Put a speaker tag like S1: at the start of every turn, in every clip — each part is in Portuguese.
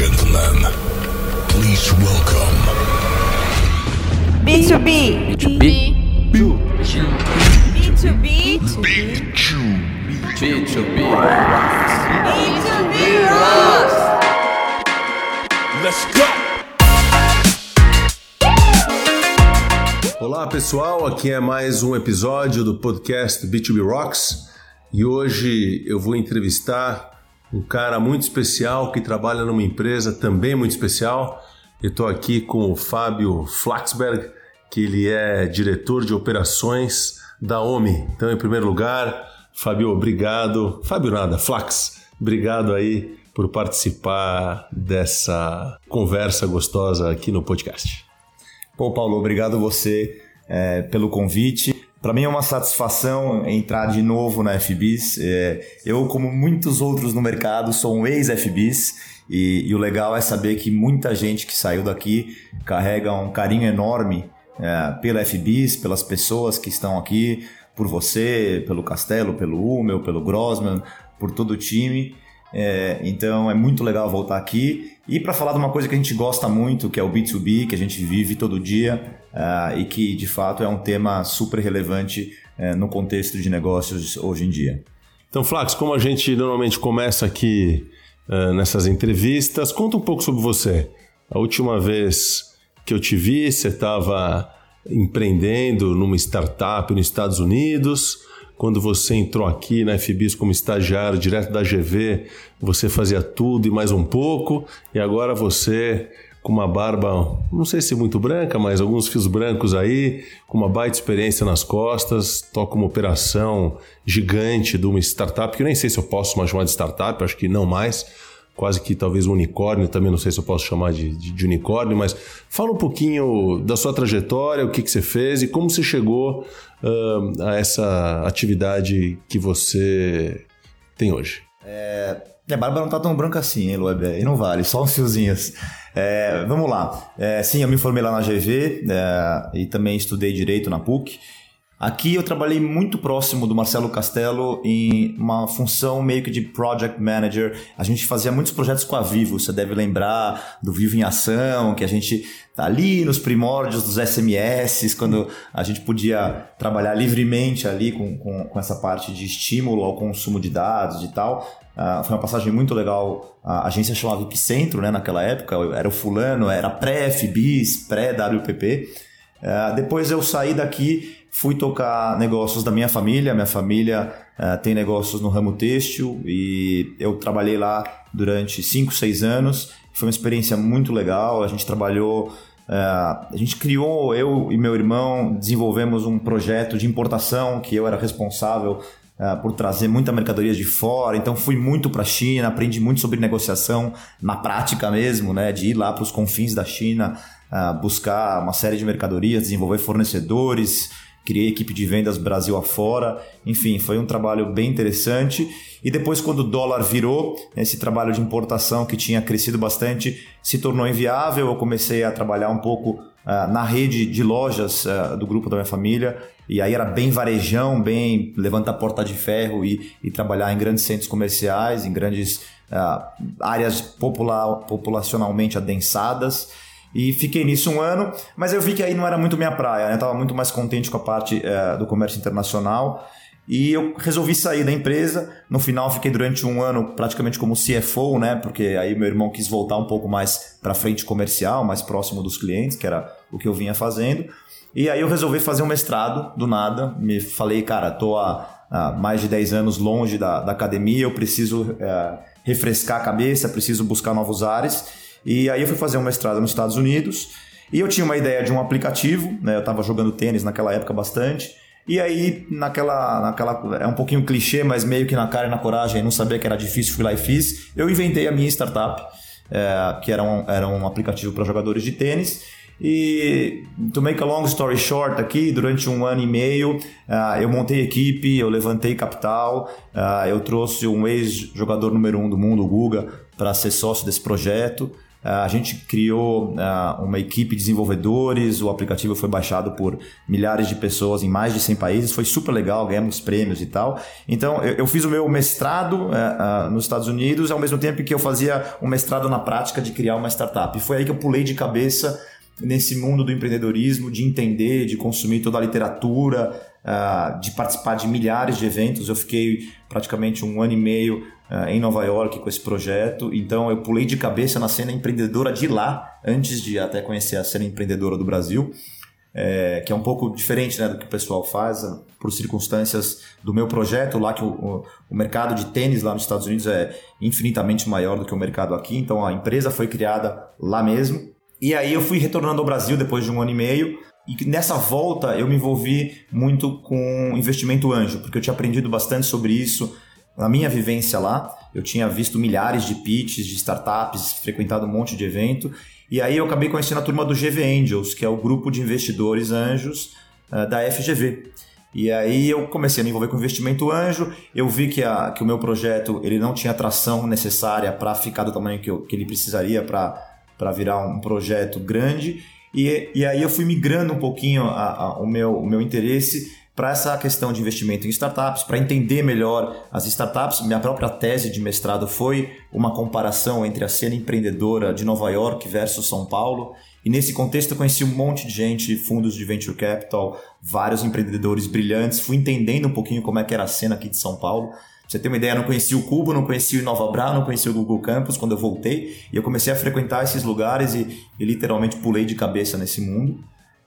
S1: gentlemen, please welcome
S2: B2B.
S3: B2B.
S2: B2B.
S1: Big Chew.
S3: B2B.
S2: B2B Rocks.
S1: Let's go.
S4: Olá pessoal, aqui é mais um episódio do podcast B2B Rocks e hoje eu vou entrevistar um cara muito especial que trabalha numa empresa também muito especial. Eu estou aqui com o Fábio Flaxberg, que ele é diretor de operações da OMI. Então, em primeiro lugar, Fábio, obrigado. Fábio nada, Flax, obrigado aí por participar dessa conversa gostosa aqui no podcast.
S5: Pô, Paulo, obrigado você é, pelo convite. Para mim é uma satisfação entrar de novo na FBIS. É, eu, como muitos outros no mercado, sou um ex-FBIS e, e, o legal é saber que muita gente que saiu daqui carrega um carinho enorme é, pela FBIS, pelas pessoas que estão aqui, por você, pelo Castelo, pelo Hummel, pelo Grossman, por todo o time. É, então é muito legal voltar aqui e para falar de uma coisa que a gente gosta muito, que é o B2B, que a gente vive todo dia uh, e que de fato é um tema super relevante uh, no contexto de negócios hoje em dia.
S4: Então, Flax, como a gente normalmente começa aqui uh, nessas entrevistas, conta um pouco sobre você. A última vez que eu te vi, você estava empreendendo numa startup nos Estados Unidos quando você entrou aqui na FBIS como estagiário direto da GV, você fazia tudo e mais um pouco, e agora você com uma barba, não sei se muito branca, mas alguns fios brancos aí, com uma baita experiência nas costas, toca uma operação gigante de uma startup, que eu nem sei se eu posso mais chamar de startup, acho que não mais, quase que talvez um unicórnio, também não sei se eu posso chamar de, de, de unicórnio, mas fala um pouquinho da sua trajetória, o que, que você fez e como você chegou uh, a essa atividade que você tem hoje.
S5: É, a barba não tá tão branca assim, hein, Lueb? E não vale, só uns fiozinhos. É, vamos lá. É, sim, eu me formei lá na GV é, e também estudei Direito na PUC. Aqui eu trabalhei muito próximo do Marcelo Castelo em uma função meio que de project manager. A gente fazia muitos projetos com a Vivo, você deve lembrar do Vivo em Ação, que a gente tá ali nos primórdios dos SMS, quando a gente podia trabalhar livremente ali com, com, com essa parte de estímulo ao consumo de dados e tal. Uh, foi uma passagem muito legal. A agência chamava Epicentro, né, naquela época. Era o fulano, era pré-FBIS, pré-WPP. Uh, depois eu saí daqui Fui tocar negócios da minha família. Minha família uh, tem negócios no ramo têxtil e eu trabalhei lá durante 5, 6 anos. Foi uma experiência muito legal. A gente trabalhou, uh, a gente criou, eu e meu irmão desenvolvemos um projeto de importação que eu era responsável Uh, por trazer muita mercadoria de fora. Então fui muito para a China, aprendi muito sobre negociação na prática mesmo, né? De ir lá para os confins da China, uh, buscar uma série de mercadorias, desenvolver fornecedores, criei equipe de vendas Brasil afora, enfim, foi um trabalho bem interessante. E depois, quando o dólar virou, esse trabalho de importação que tinha crescido bastante se tornou inviável. Eu comecei a trabalhar um pouco uh, na rede de lojas uh, do grupo da minha família. E aí era bem varejão, bem levantar porta de ferro e, e trabalhar em grandes centros comerciais, em grandes uh, áreas popula populacionalmente adensadas. E fiquei nisso um ano, mas eu vi que aí não era muito minha praia, né? Eu tava muito mais contente com a parte é, do comércio internacional. E eu resolvi sair da empresa. No final, fiquei durante um ano praticamente como CFO, né? Porque aí meu irmão quis voltar um pouco mais para frente comercial, mais próximo dos clientes, que era o que eu vinha fazendo. E aí eu resolvi fazer um mestrado do nada. Me falei, cara, tô há, há mais de 10 anos longe da, da academia, eu preciso é, refrescar a cabeça, preciso buscar novos ares. E aí eu fui fazer um mestrado nos Estados Unidos e eu tinha uma ideia de um aplicativo, né? Eu estava jogando tênis naquela época bastante. E aí, naquela, naquela. É um pouquinho clichê, mas meio que na cara e na coragem, não sabia que era difícil, fui lá e fiz. Eu inventei a minha startup, é, que era um, era um aplicativo para jogadores de tênis. E, to make a long story short aqui, durante um ano e meio, uh, eu montei equipe, eu levantei capital, uh, eu trouxe um ex-jogador número um do mundo, o Guga, para ser sócio desse projeto. A gente criou uma equipe de desenvolvedores, o aplicativo foi baixado por milhares de pessoas em mais de 100 países, foi super legal, ganhamos prêmios e tal. Então, eu fiz o meu mestrado nos Estados Unidos, ao mesmo tempo que eu fazia um mestrado na prática de criar uma startup. E foi aí que eu pulei de cabeça nesse mundo do empreendedorismo, de entender, de consumir toda a literatura, de participar de milhares de eventos. Eu fiquei praticamente um ano e meio uh, em Nova York com esse projeto. Então eu pulei de cabeça na cena empreendedora de lá, antes de até conhecer a cena empreendedora do Brasil. É, que é um pouco diferente né, do que o pessoal faz, por circunstâncias do meu projeto, lá que o, o, mercado de tênis lá nos Estados Unidos é infinitamente maior do que o mercado aqui, então a empresa foi criada lá mesmo. E aí eu fui retornando ao Brasil depois de um ano e meio, e nessa volta eu me envolvi muito com investimento anjo, porque eu tinha aprendido bastante sobre isso na minha vivência lá. Eu tinha visto milhares de pitches de startups, frequentado um monte de evento. E aí eu acabei conhecendo a turma do GV Angels, que é o grupo de investidores anjos uh, da FGV. E aí eu comecei a me envolver com investimento anjo, eu vi que, a, que o meu projeto ele não tinha atração necessária para ficar do tamanho que, eu, que ele precisaria para virar um projeto grande. E, e aí eu fui migrando um pouquinho a, a, o, meu, o meu interesse para essa questão de investimento em startups, para entender melhor as startups. Minha própria tese de mestrado foi uma comparação entre a cena empreendedora de Nova York versus São Paulo. E nesse contexto eu conheci um monte de gente, fundos de venture capital, vários empreendedores brilhantes, fui entendendo um pouquinho como é que era a cena aqui de São Paulo você ter uma ideia, eu não conhecia o Cubo, não conhecia o Nova Bra, não conhecia o Google Campus quando eu voltei. E eu comecei a frequentar esses lugares e, e literalmente pulei de cabeça nesse mundo.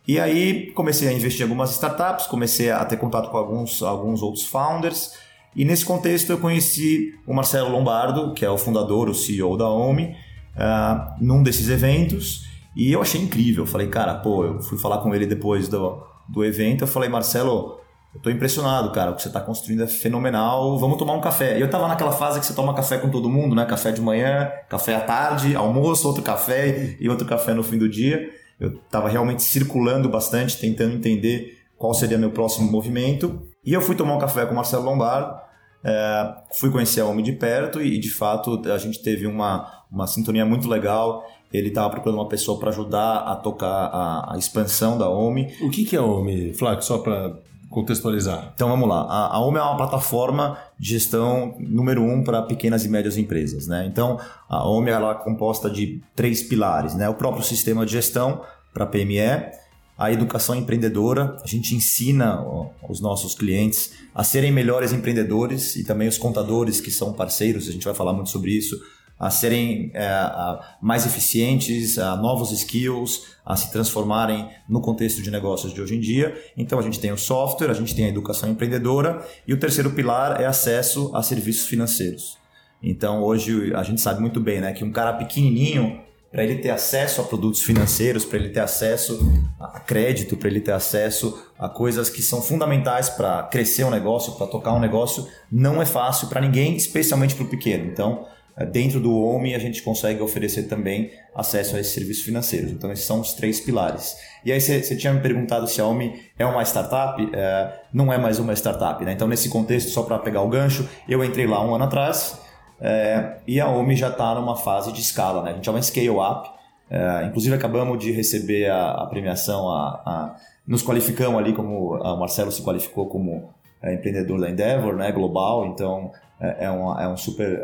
S5: E aí comecei a investir em algumas startups, comecei a ter contato com alguns, alguns outros founders. E nesse contexto eu conheci o Marcelo Lombardo, que é o fundador, o CEO da OMI, uh, num desses eventos. E eu achei incrível. Falei, cara, pô, eu fui falar com ele depois do, do evento. Eu falei, Marcelo, eu tô impressionado, cara. O que você tá construindo é fenomenal. Vamos tomar um café. E eu tava naquela fase que você toma café com todo mundo, né? Café de manhã, café à tarde, almoço, outro café e outro café no fim do dia. Eu tava realmente circulando bastante, tentando entender qual seria meu próximo movimento. E eu fui tomar um café com o Marcelo Lombardo. É, fui conhecer a OMI de perto e, de fato, a gente teve uma, uma sintonia muito legal. Ele estava procurando uma pessoa para ajudar a tocar a, a, expansão da OMI.
S4: O que, que é a OMI, Flaco? Só para contextualizar.
S5: Então vamos lá. A, a é uma plataforma de gestão número um para pequenas e médias empresas. Né? Então a OMI ela é composta de três pilares. Né? O próprio sistema de gestão para PME, a educação empreendedora, a gente ensina os nossos clientes a serem melhores empreendedores e também os contadores que são parceiros, a gente vai falar muito sobre isso, a serem é, a mais eficientes, a novos skills, a se transformarem no contexto de negócios de hoje em dia. Então a gente tem o software, a gente tem a educação empreendedora e o terceiro pilar é acesso a serviços financeiros. Então hoje a gente sabe muito bem né, que um cara pequenininho, para ele ter acesso a produtos financeiros, para ele ter acesso a crédito, para ele ter acesso a coisas que são fundamentais para crescer um negócio, para tocar um negócio, não é fácil para ninguém, especialmente para o pequeno. Então dentro do OMI, a gente consegue oferecer também acesso a esses serviços financeiros. Então, esses são os três pilares. E aí, você tinha me perguntado se a OMI é uma startup. É, não é mais uma startup. Né? Então, nesse contexto, só para pegar o gancho, eu entrei lá um ano atrás é, e a OMI já está numa fase de escala. Né? A gente é uma scale-up. É, inclusive, acabamos de receber a, a premiação, a, a, nos qualificamos ali, como o Marcelo se qualificou como é, empreendedor da Endeavor, né, global. Então, é, é, uma, é, um, super,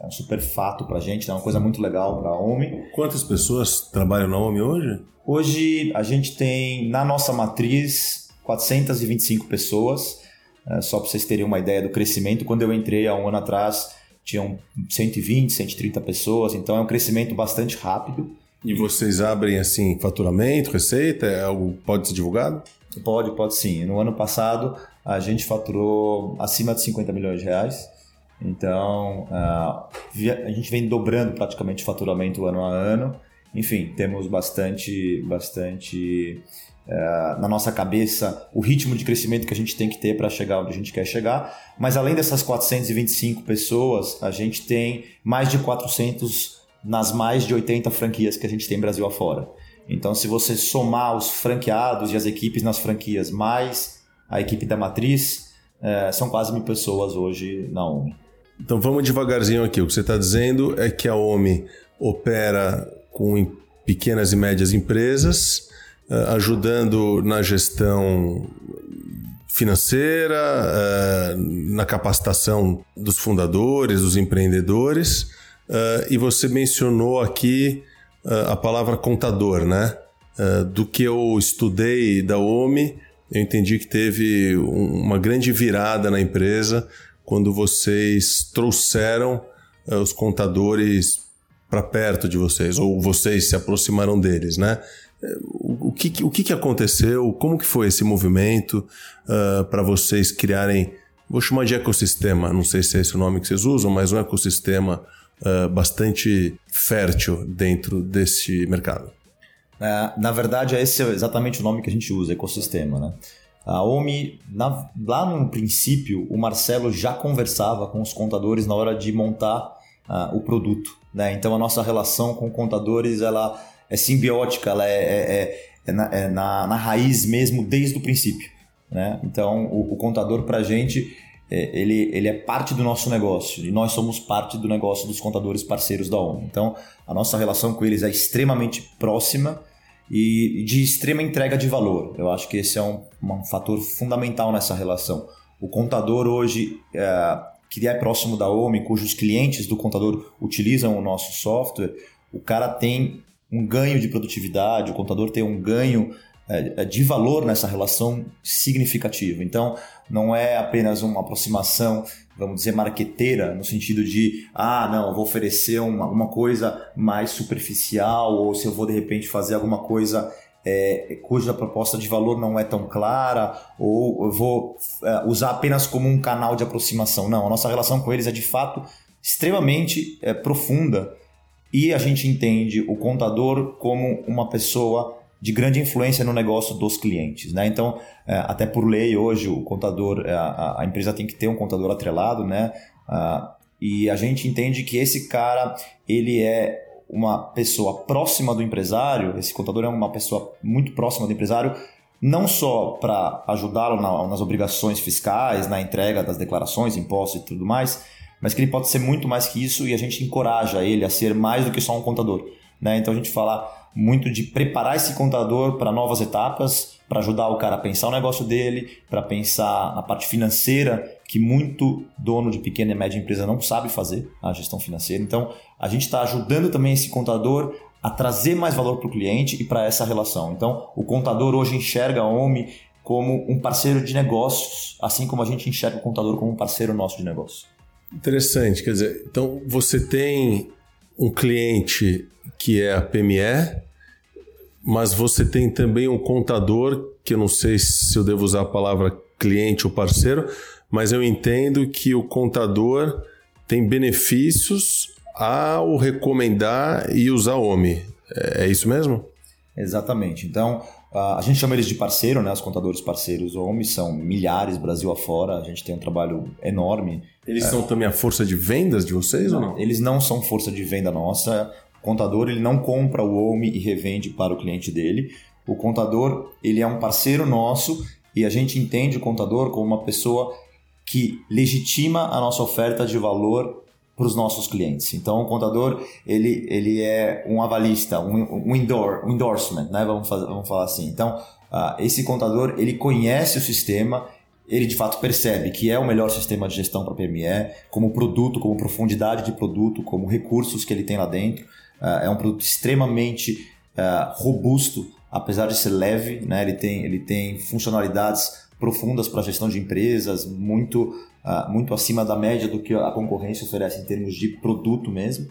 S5: é um super fato para a gente, é uma coisa muito legal para a OMI.
S4: Quantas pessoas trabalham na OMI hoje?
S5: Hoje a gente tem na nossa matriz 425 pessoas, só para vocês terem uma ideia do crescimento. Quando eu entrei há um ano atrás, tinham 120, 130 pessoas, então é um crescimento bastante rápido.
S4: E vocês abrem assim faturamento, receita? É algo pode ser divulgado?
S5: Pode, pode sim. No ano passado a gente faturou acima de 50 milhões de reais. Então, uh, a gente vem dobrando praticamente o faturamento ano a ano. Enfim, temos bastante, bastante uh, na nossa cabeça o ritmo de crescimento que a gente tem que ter para chegar onde a gente quer chegar. Mas além dessas 425 pessoas, a gente tem mais de 400 nas mais de 80 franquias que a gente tem Brasil afora. Então, se você somar os franqueados e as equipes nas franquias, mais a equipe da matriz, uh, são quase mil pessoas hoje na OMI.
S4: Então vamos devagarzinho aqui. O que você está dizendo é que a OMI opera com pequenas e médias empresas, uh, ajudando na gestão financeira, uh, na capacitação dos fundadores, dos empreendedores. Uh, e você mencionou aqui a palavra contador, né? do que eu estudei da OMI, eu entendi que teve uma grande virada na empresa quando vocês trouxeram os contadores para perto de vocês, ou vocês se aproximaram deles, né? O, que, o que, aconteceu? Como que foi esse movimento uh, para vocês criarem, vou chamar de ecossistema, não sei se é esse o nome que vocês usam, mas um ecossistema uh, bastante fértil dentro desse mercado?
S5: É, na verdade, esse é exatamente o nome que a gente usa, ecossistema, né? A OMI, na, lá no princípio, o Marcelo já conversava com os contadores na hora de montar uh, o produto. Né? Então a nossa relação com contadores ela é simbiótica, ela é, é, é, é, na, é na, na, raiz mesmo desde o princípio. Né? Então o, o contador para a gente é, ele, ele é parte do nosso negócio e nós somos parte do negócio dos contadores parceiros da ONU. Então a nossa relação com eles é extremamente próxima e de extrema entrega de valor. Eu acho que esse é um, um fator fundamental nessa relação. O contador hoje, é, que é próximo da OMI, cujos clientes do contador utilizam o nosso software, o cara tem um ganho de produtividade, o contador tem um ganho é, de valor nessa relação significativo. Então, não é apenas uma aproximação, vamos dizer, marqueteira, no sentido de, ah, não, vou oferecer uma, uma coisa mais superficial, ou se eu vou de repente fazer alguma coisa é, cuja proposta de valor não é tão clara, ou eu vou é, usar apenas como um canal de aproximação. Não, a nossa relação com eles é de fato extremamente é, profunda e a gente entende o contador como uma pessoa de grande influência no negócio dos clientes. Né? Então, é, até por lei, hoje, o contador, é, a, a, empresa tem que ter um contador atrelado, né? Uh, e a gente entende que esse cara ele é uma pessoa próxima do empresário, esse contador é uma pessoa muito próxima do empresário, não só para ajudá-lo na, nas obrigações fiscais, na entrega das declarações, impostos e tudo mais, mas que ele pode ser muito mais que isso e a gente encoraja ele a ser mais do que só um contador. Né? Então a gente fala muito de preparar esse contador para novas etapas, para ajudar o cara a pensar o negócio dele, para pensar na parte financeira, que muito dono de pequena e média empresa não sabe fazer, a gestão financeira. Então, a gente está ajudando também esse contador a trazer mais valor para o cliente e para essa relação. Então, o contador hoje enxerga a OMI como um parceiro de negócios, assim como a gente enxerga o contador como um parceiro nosso de negócio.
S4: Interessante, quer dizer, então você tem um cliente que é a PME, mas você tem também um contador, que eu não sei se eu devo usar a palavra cliente ou parceiro, mas eu entendo que o contador tem benefícios ao recomendar e usar o OMI. É, é isso mesmo?
S5: Exatamente. Então, a gente chama eles de parceiro, né? Os contadores parceiros OMI são milhares Brasil afora. A gente tem um trabalho enorme.
S4: Eles é. são também a força de vendas de vocês
S5: não,
S4: ou não?
S5: Eles não são força de venda nossa contador ele não compra o OMI e revende para o cliente dele. O contador ele é um parceiro nosso e a gente entende o contador como uma pessoa que legitima a nossa oferta de valor para os nossos clientes. Então, o contador ele, ele é um avalista, um, um, endor, um endorsement, né? vamos, fazer, vamos falar assim. Então, uh, esse contador ele conhece o sistema, ele de fato percebe que é o melhor sistema de gestão para PME, como produto, como profundidade de produto, como recursos que ele tem lá dentro. Uh, é um produto extremamente uh, robusto, apesar de ser leve, né? ele, tem, ele tem funcionalidades profundas para a gestão de empresas, muito, uh, muito acima da média do que a concorrência oferece em termos de produto mesmo.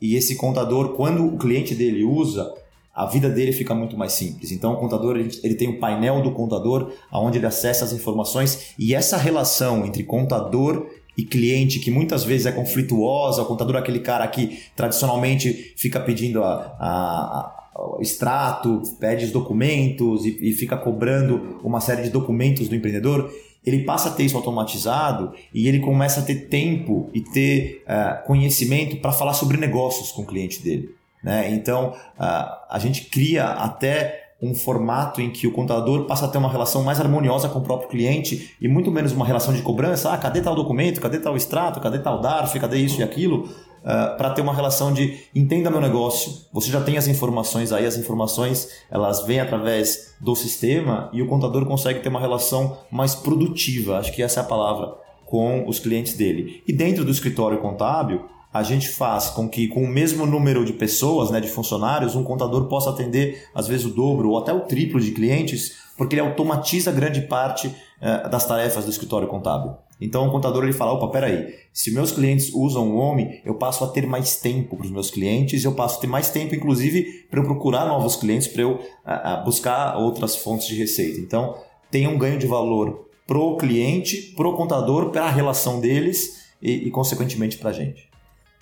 S5: e esse contador, quando o cliente dele usa, a vida dele fica muito mais simples. Então, o contador ele, tem o painel do contador, onde ele acessa as informações e essa relação entre contador e cliente que muitas vezes é conflituosa, o contador é aquele cara que tradicionalmente fica pedindo a, a, a extrato, pede os documentos e, e fica cobrando uma série de documentos do empreendedor, ele passa a ter isso automatizado e ele começa a ter tempo e ter uh, conhecimento para falar sobre negócios com o cliente dele. Né? Então, a gente cria até um formato em que o contador passa a ter uma relação mais harmoniosa com o próprio cliente e muito menos uma relação de cobrança. Ah, cadê tal documento? Cadê tal extrato? Cadê tal DARF? Cadê isso e aquilo? uh, para ter uma relação de entenda meu negócio, você já tem as informações aí, as informações elas vêm através do sistema e o contador consegue ter uma relação mais produtiva, acho que essa é a palavra, com os clientes dele. E dentro do escritório contábil, a gente faz com que, com o mesmo número de pessoas, né, de funcionários, um contador possa atender, às vezes, o dobro ou até o triplo de clientes, porque ele automatiza grande parte uh, das tarefas do escritório contábil. Então o contador ele fala, opa, peraí, se meus clientes usam o OMI, eu passo a ter mais tempo para os meus clientes, eu passo a ter mais tempo, inclusive, para eu procurar novos clientes, para eu buscar outras fontes de receita. Então tem um ganho de valor pro cliente, pro contador, para a relação deles e, e consequentemente, para a gente.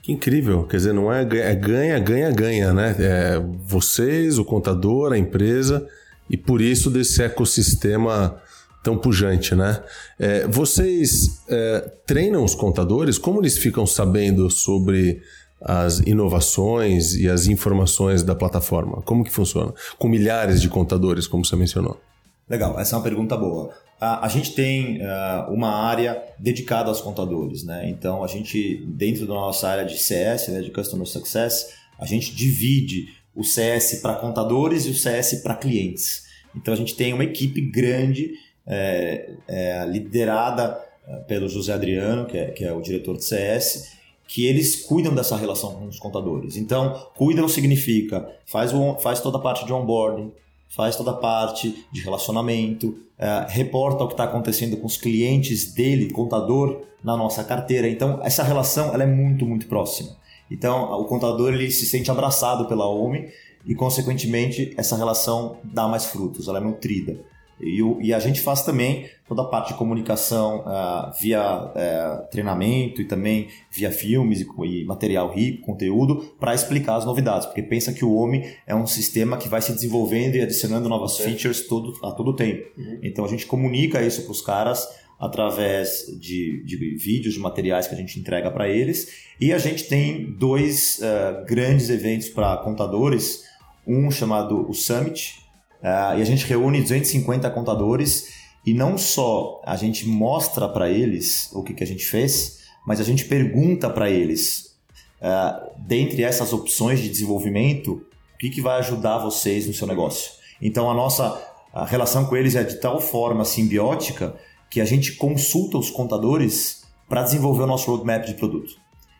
S4: Que incrível, quer dizer, não é, é ganha, ganha, ganha, né? É vocês, o contador, a empresa, e por isso desse ecossistema tão pujante, né? É, vocês é, treinam os contadores? Como eles ficam sabendo sobre as inovações e as informações da plataforma? Como que funciona? Com milhares de contadores, como você mencionou.
S5: Legal, essa é uma pergunta boa. A, a gente tem uh, uma área dedicada aos contadores, né? Então a gente, dentro da nossa área de CS, né, de Customer Success, a gente divide o CS para contadores e o CS para clientes. Então a gente tem uma equipe grande é, é, liderada é, pelo José Adriano, que é, que é o diretor de CS, que eles cuidam dessa relação com os contadores. Então, cuidam significa faz, o, faz toda a parte de onboarding, faz toda a parte de relacionamento, é, reporta o que está acontecendo com os clientes dele, contador, na nossa carteira. Então, essa relação ela é muito, muito próxima. Então, o contador ele se sente abraçado pela OMI e, consequentemente, essa relação dá mais frutos, ela é nutrida. E, e, a gente faz também toda a parte de comunicação uh, via uh, treinamento e também via filmes e, e material rico, conteúdo, para explicar as novidades. Porque pensa que o homem é um sistema que vai se desenvolvendo e adicionando novas é. features todo, a todo tempo. Uhum. Então a gente comunica isso para os caras através de, de, vídeos, de materiais que a gente entrega para eles. E a gente tem dois uh, grandes eventos para contadores. Um chamado o Summit, Uh, e a gente reúne 250 contadores e não só a gente mostra para eles o que, que a gente fez, mas a gente pergunta para eles, uh, dentre essas opções de desenvolvimento, o que, que vai ajudar vocês no seu negócio. Então a nossa a relação com eles é de tal forma simbiótica que a gente consulta os contadores para desenvolver o nosso roadmap de produto.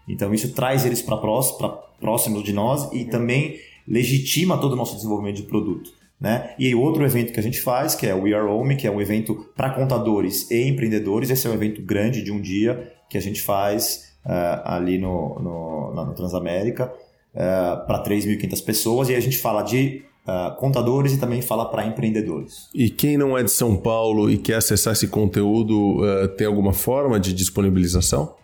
S5: Então isso traz eles para próximo, próximo de nós e também legitima todo o nosso desenvolvimento de produto. Né? E outro evento que a gente faz, que é o We Are Home, que é um evento para contadores e empreendedores. Esse é um evento grande de um dia que a gente faz uh, ali no, no, no Transamérica uh, para 3.500 pessoas. E a gente fala de uh, contadores e também fala para empreendedores.
S4: E quem não é de São Paulo e quer acessar esse conteúdo, tem alguma forma de disponibilização?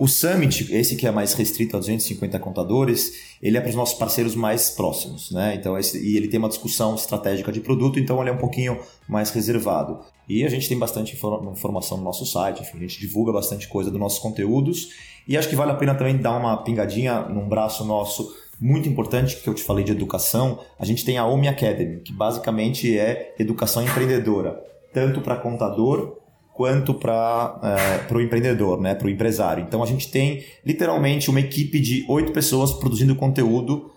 S5: O Summit, esse que é mais restrito a 250 contadores, ele é para os nossos parceiros mais próximos, né? Então, esse, e ele tem uma discussão estratégica de produto, então ele é um pouquinho mais reservado. E a gente tem bastante informação no nosso site, enfim, a gente divulga bastante coisa dos nossos conteúdos. E acho que vale a pena também dar uma pingadinha num braço nosso muito importante que eu te falei de educação. A gente tem a OMI Academy, que basicamente é educação empreendedora, tanto para contador quanto para é, o empreendedor, né, para o empresário. Então a gente tem literalmente uma equipe de oito pessoas produzindo conteúdo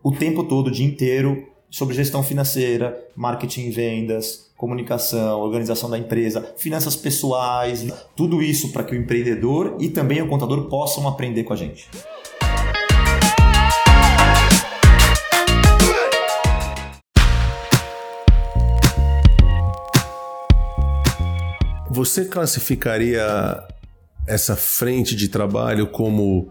S5: o tempo todo, o dia inteiro, sobre gestão financeira, marketing e vendas, comunicação, organização da empresa, finanças pessoais, tudo isso para que o empreendedor e também o contador possam aprender com a gente.
S4: Você classificaria essa frente de trabalho como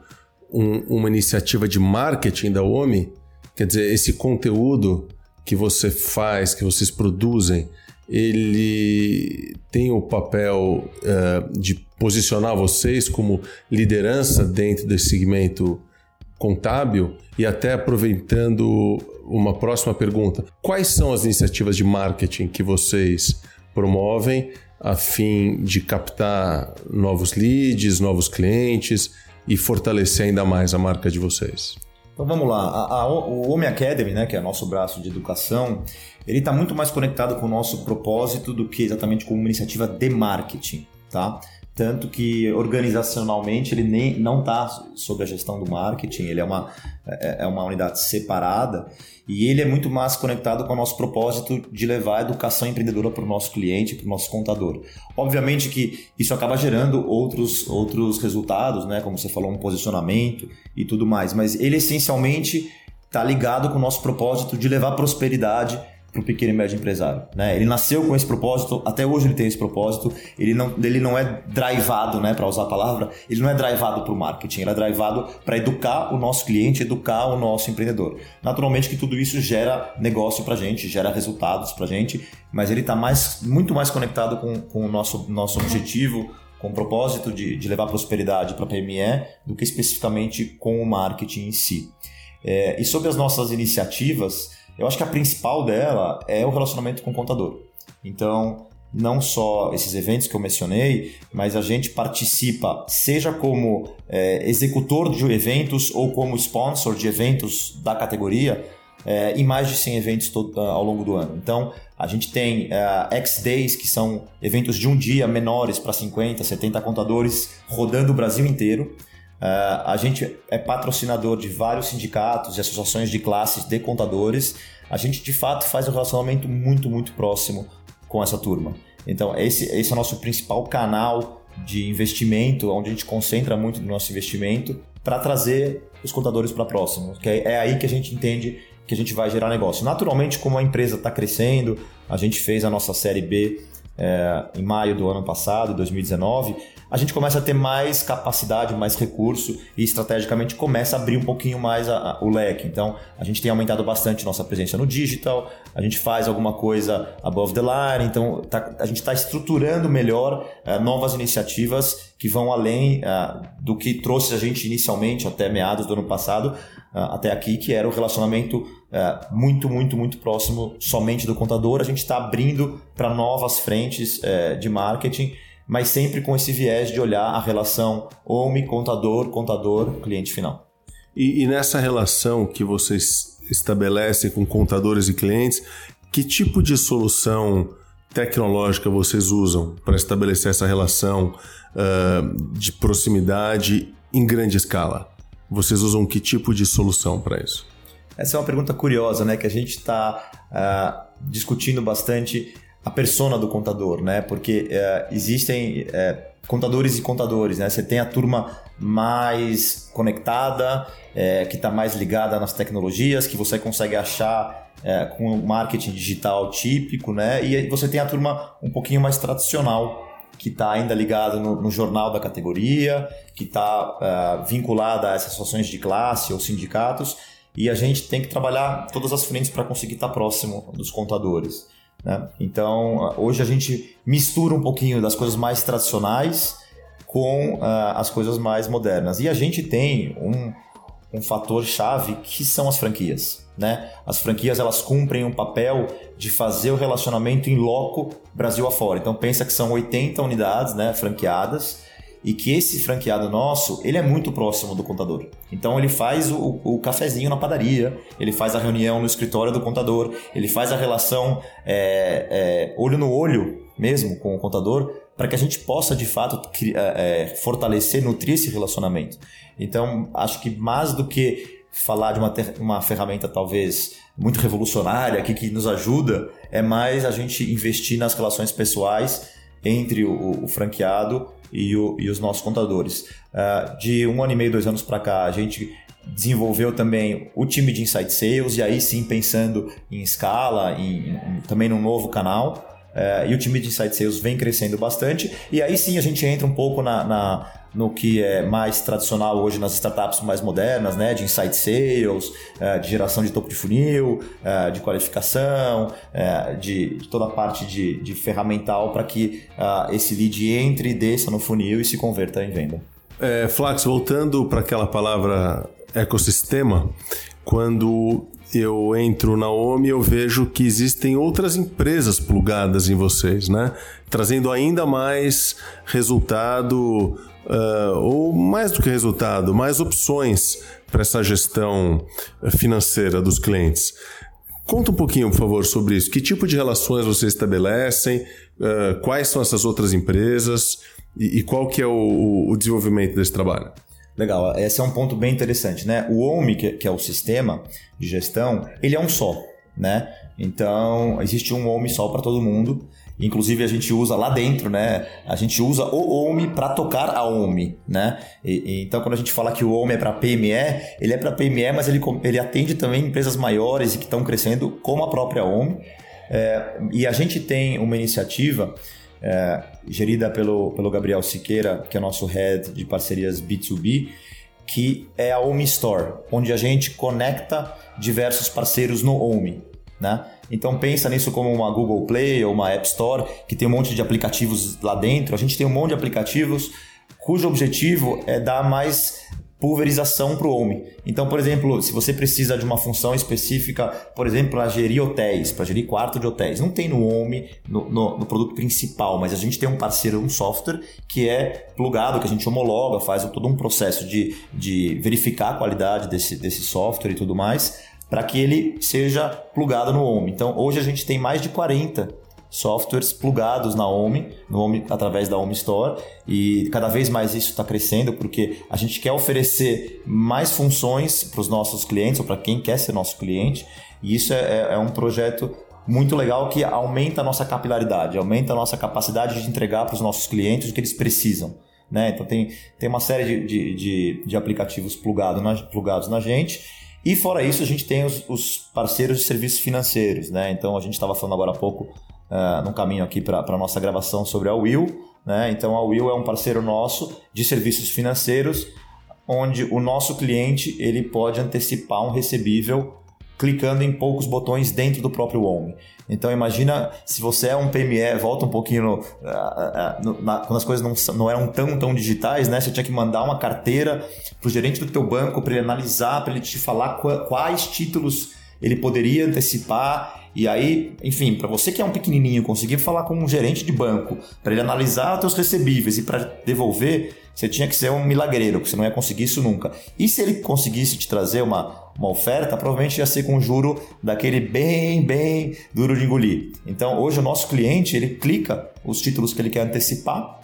S4: um, uma iniciativa de marketing da OMI? Quer dizer, esse conteúdo que você faz, que vocês produzem, ele tem o papel uh, de posicionar vocês como liderança dentro desse segmento contábil e até aproveitando uma próxima pergunta, quais são as iniciativas de marketing que vocês promovem a fim de captar novos leads, novos clientes e fortalecer ainda mais a marca de vocês?
S5: Então vamos lá, a, a, o Home Academy, né, que é nosso braço de educação, ele está muito mais conectado com o nosso propósito do que exatamente com uma iniciativa de marketing, tá? tanto que organizacionalmente ele nem não está sob a gestão do marketing, ele é uma, é, é uma unidade separada e ele é muito mais conectado com o nosso propósito de levar a educação empreendedora para o nosso cliente, para o nosso contador. Obviamente que isso acaba gerando outros, outros resultados, né? como você falou, um posicionamento e tudo mais, mas ele essencialmente está ligado com o nosso propósito de levar prosperidade para o pequeno e médio empresário. Né? Ele nasceu com esse propósito, até hoje ele tem esse propósito, ele não, ele não é drivado, né, para usar a palavra, ele não é drivado para o marketing, ele é drivado para educar o nosso cliente, educar o nosso empreendedor. Naturalmente que tudo isso gera negócio para gente, gera resultados para gente, mas ele está mais, muito mais conectado com, com o nosso, nosso objetivo, com o propósito de, de levar prosperidade para a PME, do que especificamente com o marketing em si. É, e sobre as nossas iniciativas, eu acho que a principal dela é o relacionamento com o contador. Então, não só esses eventos que eu mencionei, mas a gente participa, seja como é, executor de eventos ou como sponsor de eventos da categoria, é, em mais de 100 eventos todo, ah, ao longo do ano. Então, a gente tem uh, X-Days, que são eventos de um dia menores para 50, 70 contadores rodando o Brasil inteiro. Uh, a gente é patrocinador de vários sindicatos e associações de classes de contadores. A gente, de fato, faz um relacionamento muito, muito próximo com essa turma. Então, esse, esse é o nosso principal canal de investimento, onde a gente concentra muito do nosso investimento para trazer os contadores para próximo. Que é, é aí que a gente entende que a gente vai gerar negócio. Naturalmente, como a empresa está crescendo, a gente fez a nossa série B é, em maio do ano passado, 2019, a gente começa a ter mais capacidade, mais recurso e estrategicamente começa a abrir um pouquinho mais a, a, o leque. Então, a gente tem aumentado bastante nossa presença no digital, a gente faz alguma coisa above the line, então tá, a gente está estruturando melhor uh, novas iniciativas que vão além uh, do que trouxe a gente inicialmente até meados do ano passado, uh, até aqui, que era o relacionamento muito, muito, muito próximo somente do contador. A gente está abrindo para novas frentes de marketing mas sempre com esse viés de olhar a relação homem, contador, contador, cliente final.
S4: E, e nessa relação que vocês estabelecem com contadores e clientes, que tipo de solução tecnológica vocês usam para estabelecer essa relação uh, de proximidade em grande escala? Vocês usam que tipo de solução para isso?
S5: Essa é uma pergunta curiosa, né? Que a gente está uh, ah, discutindo bastante a persona do contador, né? Porque é, existem é, contadores e contadores, né? Você tem a turma mais conectada, é, que está mais ligada nas tecnologias, que você consegue achar é, com o marketing digital típico, né? E você tem a turma um pouquinho mais tradicional, que está ainda ligada no, no, jornal da categoria, que está é, vinculada a essas associações de classe ou sindicatos, e a gente tem que trabalhar todas as frentes para conseguir estar tá próximo dos contadores. Né? Então, hoje a gente mistura um pouquinho das coisas mais tradicionais com uh, as coisas mais modernas. E a gente tem um, um fator chave que são as franquias. Né? As franquias elas cumprem um papel de fazer o relacionamento em loco Brasil afora. Então pensa que são 80 unidades né, franqueadas e que esse franqueado nosso, ele é muito próximo do contador. Então ele faz o, o cafezinho na padaria, ele faz a reunião no escritório do contador, ele faz a relação é, é, olho no olho mesmo com o contador, para que a gente possa de fato é, é, fortalecer, nutrir esse relacionamento. Então acho que mais do que falar de uma, uma ferramenta talvez muito revolucionária que nos ajuda, é mais a gente investir nas relações pessoais entre o, o franqueado e, o, e os nossos contadores. Uh, de um ano e meio, dois anos para cá, a gente desenvolveu também o time de Insight Sales, e aí sim pensando em escala, em, em também num novo canal. Uh, e o time de Insight Sales vem crescendo bastante. E aí sim a gente entra um pouco na, na no que é mais tradicional hoje nas startups mais modernas, né, de insight sales, é, de geração de topo de funil, é, de qualificação, é, de toda a parte de, de ferramental para que esse lead entre, desça no funil e se converta em venda.
S4: É, Flax, voltando para aquela palavra ecossistema, quando eu entro na OMI, eu vejo que existem outras empresas plugadas em vocês, né? Trazendo ainda mais resultado uh, ou mais do que resultado, mais opções para essa gestão financeira dos clientes. Conta um pouquinho, por favor, sobre isso. Que tipo de relações vocês estabelecem? Uh, quais são essas outras empresas? E, e qual que é o, o, desenvolvimento desse trabalho?
S5: Legal, esse é um ponto bem interessante, né? O OMI, que, é o sistema de gestão, ele é um só, né? Então, existe um OMI só para todo mundo. Inclusive a gente usa lá dentro, né? A gente usa o OMI para tocar a OMI, né? E, e, então quando a gente fala que o OMI é para PME, ele é para PME, mas ele, ele atende também empresas maiores e que estão crescendo, como a própria OMI. É, e a gente tem uma iniciativa é, gerida pelo, pelo Gabriel Siqueira, que é nosso head de parcerias B2B, que é a OMI Store, onde a gente conecta diversos parceiros no OMI. Né? Então pensa nisso como uma Google Play ou uma App Store que tem um monte de aplicativos lá dentro. A gente tem um monte de aplicativos cujo objetivo é dar mais pulverização para o home. Então, por exemplo, se você precisa de uma função específica, por exemplo, para gerir hotéis, para gerir quarto de hotéis, não tem no home, no, no, no, produto principal, mas a gente tem um parceiro, um software que é plugado, que a gente homologa, faz todo um processo de, de verificar a qualidade desse, desse software e tudo mais para que ele seja plugado no Home. Então, hoje a gente tem mais de 40 softwares plugados na Home, no Home através da Home Store e cada vez mais isso está crescendo porque a gente quer oferecer mais funções para os nossos clientes ou para quem quer ser nosso cliente e isso é, é, é um projeto muito legal que aumenta a nossa capilaridade, aumenta a nossa capacidade de entregar para os nossos clientes o que eles precisam. Né? Então tem, tem uma série de, de, de, de aplicativos plugado na, plugados na gente e fora isso, a gente tem os, os parceiros de serviços financeiros, né? Então a gente estava falando agora há pouco, uh, no caminho aqui para a nossa gravação sobre a Will, né? Então a Will é um parceiro nosso de serviços financeiros, onde o nosso cliente ele pode antecipar um recebível clicando em poucos botões dentro do próprio Home. Então imagina se você é um PME, volta um pouquinho no, no, na, quando as coisas não, não eram tão tão digitais, né? Você tinha que mandar uma carteira para o gerente do teu banco para ele analisar, para ele te falar quais títulos ele poderia antecipar e aí, enfim, para você que é um pequenininho conseguir falar com um gerente de banco para ele analisar os teus recebíveis e para devolver, você tinha que ser um milagreiro, porque você não ia conseguir isso nunca. E se ele conseguisse te trazer uma, uma oferta, provavelmente ia ser com um juro daquele bem, bem duro de engolir. Então, hoje o nosso cliente, ele clica os títulos que ele quer antecipar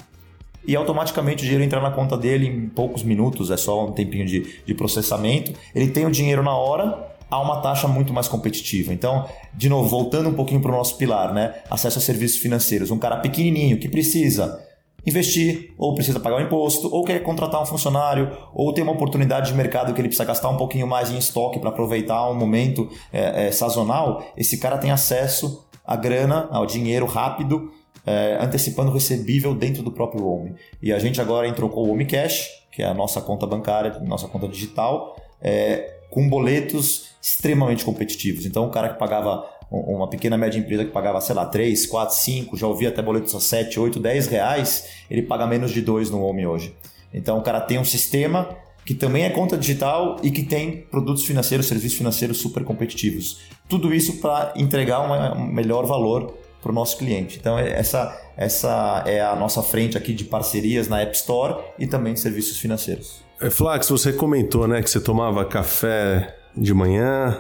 S5: e automaticamente o dinheiro entra na conta dele em poucos minutos, é só um tempinho de, de processamento. Ele tem o dinheiro na hora, há uma taxa muito mais competitiva. Então, de novo, voltando um pouquinho para o nosso pilar, né? Acesso a serviços financeiros. Um cara pequenininho que precisa investir, ou precisa pagar o imposto, ou quer contratar um funcionário, ou tem uma oportunidade de mercado que ele precisa gastar um pouquinho mais em estoque para aproveitar um momento é, é, sazonal, esse cara tem acesso à grana, ao dinheiro rápido, é, antecipando o recebível dentro do próprio Home. E a gente agora entrou com o Home Cash, que é a nossa conta bancária, nossa conta digital, é, com boletos extremamente competitivos. Então, o cara que pagava uma pequena média empresa que pagava, sei lá, 3, 4, 5, já ouvia até boletos a 7, 8, 10 reais, ele paga menos de 2 no Home hoje. Então o cara tem um sistema que também é conta digital e que tem produtos financeiros, serviços financeiros super competitivos. Tudo isso para entregar um melhor valor para o nosso cliente. Então essa, essa é a nossa frente aqui de parcerias na App Store e também de serviços financeiros.
S4: É, Flax, você comentou né, que você tomava café de manhã,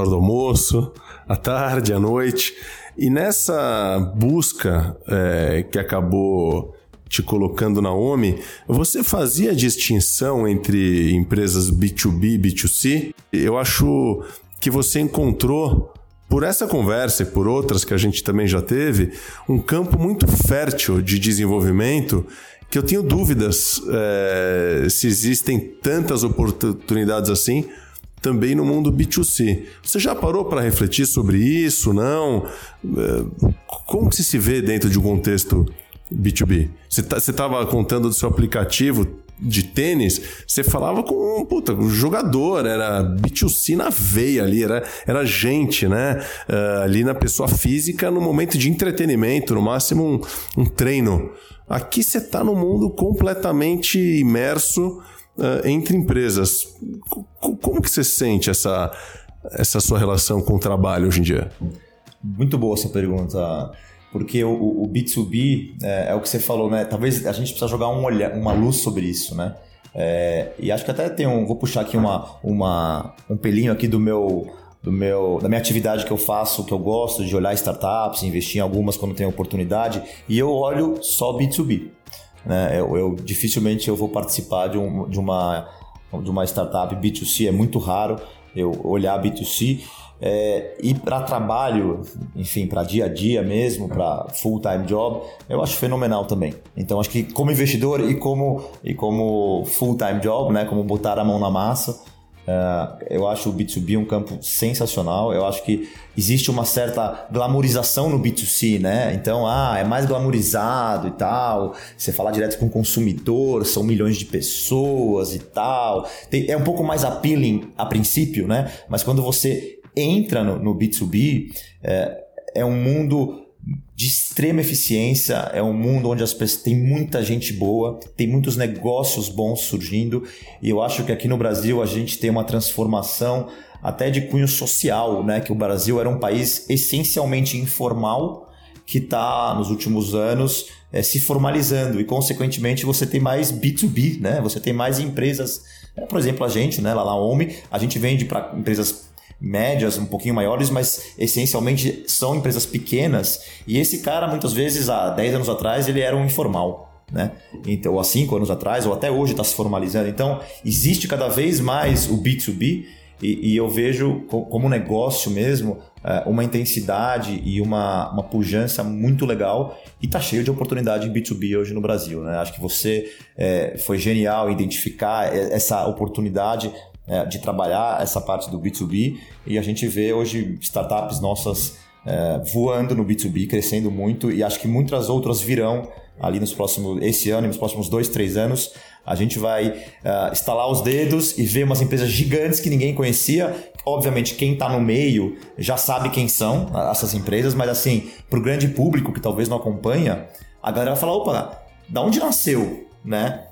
S4: hora do almoço, à tarde, à noite. E nessa busca é, que acabou te colocando na OMI, você fazia distinção entre empresas B2B e B2C? Eu acho que você encontrou, por essa conversa e por outras que a gente também já teve, um campo muito fértil de desenvolvimento que eu tenho dúvidas é, se existem tantas oportunidades assim também no mundo B2C. Você já parou para refletir sobre isso? Não? É, como que se vê dentro de um contexto B2B? Você tá, estava contando do seu aplicativo de tênis, você falava com puta, um jogador, era B2C na veia ali, era, era gente, né? Uh, ali na pessoa física, no momento de entretenimento, no máximo um, um treino. Aqui você está no mundo completamente imerso uh, entre empresas. Como que você sente essa, essa sua relação com o trabalho hoje em dia?
S5: Muito boa essa pergunta, porque o, o B2B é, é, o que você falou, né? Talvez a gente precisa jogar um olhar, uma luz sobre isso, né? É, e acho que até tem um. Vou puxar aqui uma, uma, um pelinho aqui do meu, do meu, da minha atividade que eu faço, que eu gosto de olhar startups, investir em algumas quando tem oportunidade, e eu olho só B2B. Né? Eu, eu dificilmente eu vou participar de, um, de, uma, de uma startup B2C, é muito raro eu olhar B2C. É, e para trabalho, enfim, para dia a dia mesmo, para full-time job, eu acho fenomenal também. Então, acho que como investidor e como, e como full-time job, né, como botar a mão na massa, é, eu acho o B2B um campo sensacional. Eu acho que existe uma certa glamorização no B2C, né? Então, ah, é mais glamorizado e tal. Você falar direto com o consumidor, são milhões de pessoas e tal. Tem, é um pouco mais appealing a princípio, né? Mas quando você entra no, no B2B, é, é um mundo de extrema eficiência, é um mundo onde as pessoas tem muita gente boa, tem muitos negócios bons surgindo, e eu acho que aqui no Brasil a gente tem uma transformação até de cunho social, né? Que o Brasil era um país essencialmente informal que está nos últimos anos é, se formalizando e consequentemente você tem mais B2B, né? Você tem mais empresas, é, por exemplo a gente, né? Lá na OMI, a gente vende para empresas médias, um pouquinho maiores, mas essencialmente são empresas pequenas. E esse cara, muitas vezes, há 10 anos atrás, ele era um informal. Né? Então, ou há 5 anos atrás, ou até hoje está se formalizando. Então, existe cada vez mais o B2B e, e eu vejo como negócio mesmo é, uma intensidade e uma, uma pujança muito legal e está cheio de oportunidade em B2B hoje no Brasil. Né? Acho que você é, foi genial identificar essa oportunidade é, de trabalhar essa parte do B2B e a gente vê hoje startups nossas é, voando no B2B, crescendo muito e acho que muitas outras virão ali nos próximos, esse ano e nos próximos dois, três anos. A gente vai uh, estalar os dedos e ver umas empresas gigantes que ninguém conhecia. Obviamente, quem está no meio já sabe quem são essas empresas, mas assim, para o grande público que talvez não acompanha, a galera vai falar: opa, da onde nasceu né,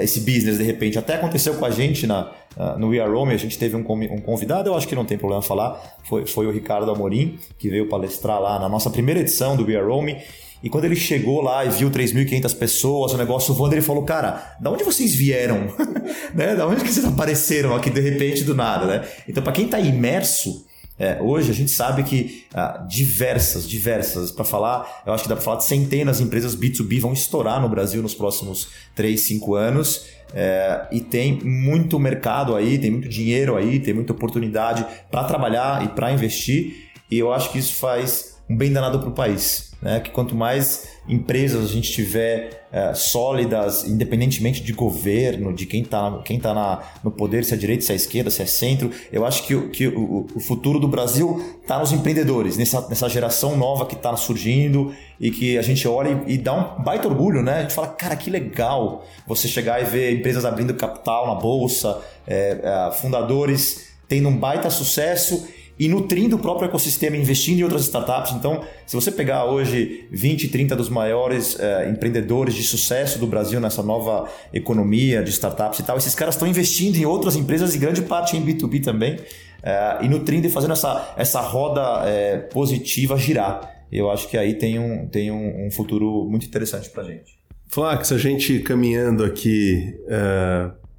S5: esse business de repente? Até aconteceu com a gente na, Uh, no We Are Rome, a gente teve um, um, convidado, eu acho que não tem problema falar, foi, foi o Ricardo Amorim, que veio palestrar lá na nossa primeira edição do We Are Rome. E quando ele chegou lá e viu 3.500 pessoas, o negócio voando, ele falou: Cara, da onde vocês vieram? né? Da onde que vocês apareceram aqui de repente do nada? Né? Então, para quem está imerso, é, hoje a gente sabe que ah, diversas, diversas, para falar, eu acho que dá para falar de centenas de empresas B2B vão estourar no Brasil nos próximos 3, 5 anos. É, e tem muito mercado aí, tem muito dinheiro aí, tem muita oportunidade para trabalhar e para investir. E eu acho que isso faz um bem danado para o país. Né? Que quanto mais empresas a gente tiver é, sólidas, independentemente de governo, de quem está quem tá no poder, se é direita, se é esquerda, se é centro, eu acho que, que o, o futuro do Brasil está nos empreendedores, nessa, nessa geração nova que está surgindo e que a gente olha e, e, dá um baita orgulho, né? A gente fala, cara, que legal você chegar e ver empresas abrindo capital na bolsa, é, é, fundadores tendo um baita sucesso e nutrindo o próprio ecossistema, investindo em outras startups. Então, se você pegar hoje 20, 30 dos maiores é, empreendedores de sucesso do Brasil nessa nova economia de startups e tal, esses caras estão investindo em outras empresas e grande parte em B2B também, é, e nutrindo e fazendo essa, essa roda é, positiva girar. Eu acho que aí tem um, tem um, um futuro muito interessante para gente.
S4: Flax, a gente caminhando aqui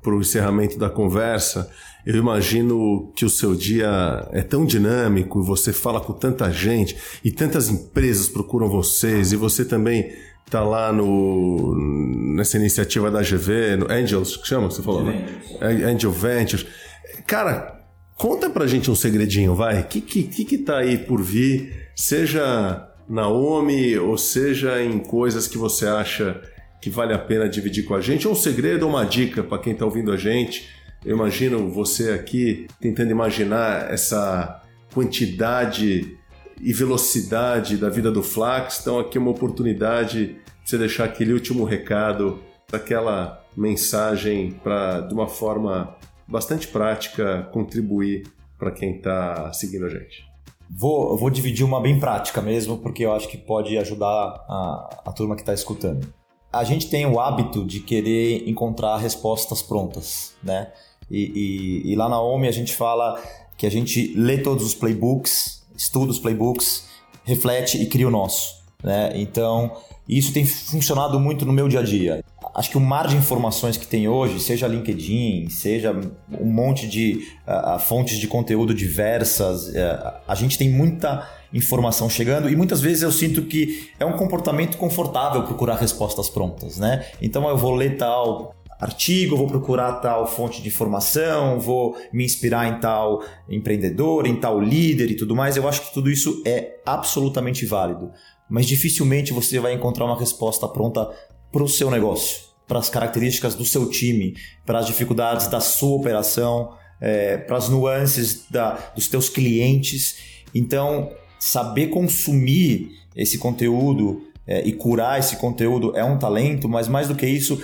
S4: para o encerramento da conversa, eu imagino que o seu dia é tão dinâmico, você fala com tanta gente e tantas empresas procuram vocês e você também está lá no nessa iniciativa da GV, no Angels, que chama, você falou, né? Angel Ventures. Cara, conta pra gente um segredinho, vai. O que, que, que tá aí por vir, seja na OMI ou seja em coisas que você acha que vale a pena dividir com a gente, um segredo ou uma dica para quem está ouvindo a gente eu imagino você aqui tentando imaginar essa quantidade e velocidade da vida do Flax. Então, aqui é uma oportunidade de você deixar aquele último recado, aquela mensagem para, de uma forma bastante prática, contribuir para quem está seguindo a gente.
S5: Vou, vou dividir uma bem prática mesmo, porque eu acho que pode ajudar a, a turma que está escutando. A gente tem o hábito de querer encontrar respostas prontas, né? E, e, e lá na OMI a gente fala que a gente lê todos os playbooks, estuda os playbooks, reflete e cria o nosso. Né? Então, isso tem funcionado muito no meu dia a dia. Acho que o mar de informações que tem hoje, seja LinkedIn, seja um monte de uh, fontes de conteúdo diversas, uh, a gente tem muita informação chegando e muitas vezes eu sinto que é um comportamento confortável procurar respostas prontas, né? Então eu vou ler tal artigo, vou procurar tal fonte de informação, vou me inspirar em tal empreendedor, em tal líder e tudo mais. Eu acho que tudo isso é absolutamente válido, mas dificilmente você vai encontrar uma resposta pronta para o seu negócio, para as características do seu time, para as dificuldades da sua operação, é, para as nuances da, dos teus clientes. Então, saber consumir esse conteúdo é, e curar esse conteúdo é um talento, mas mais do que isso,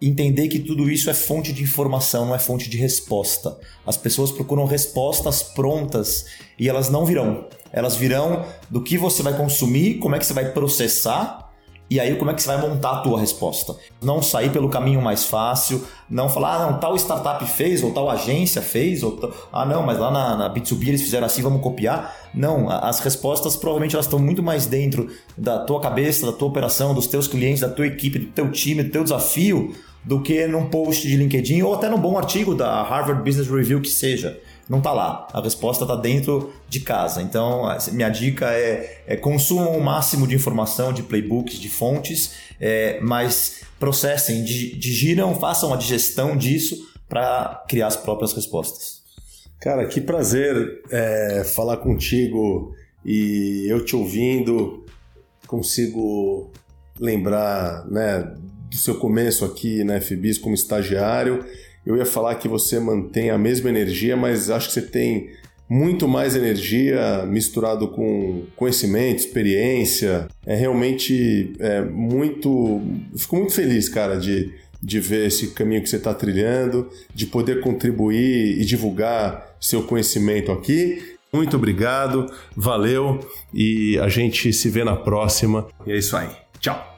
S5: entender que tudo isso é fonte de informação, não é fonte de resposta. As pessoas procuram respostas prontas e elas não virão. Elas virão do que você vai consumir, como é que você vai processar e aí, como é que você vai montar a tua resposta? Não sair pelo caminho mais fácil, não falar, ah, não, tal startup fez, ou tal agência fez, ou ah, não, mas lá na, na B2B eles fizeram assim, vamos copiar. Não, as respostas provavelmente elas estão muito mais dentro da tua cabeça, da tua operação, dos teus clientes, da tua equipe, do teu time, do teu desafio, do que num post de LinkedIn ou até num bom artigo da Harvard Business Review que seja não está lá. A resposta está dentro de casa. Então, minha dica é, é consumam o máximo de informação, de playbooks, de fontes, é, mas processem, digiram, façam a digestão disso para criar as próprias respostas.
S4: Cara, que prazer é, falar contigo e eu te ouvindo consigo lembrar né, do seu começo aqui na FBIS como estagiário eu ia falar que você mantém a mesma energia, mas acho que você tem muito mais energia misturado com conhecimento, experiência. É realmente é, muito. fico muito feliz, cara, de, de ver esse caminho que você está trilhando, de poder contribuir e divulgar seu conhecimento aqui. Muito obrigado, valeu e a gente se vê na próxima. E é isso aí. Tchau!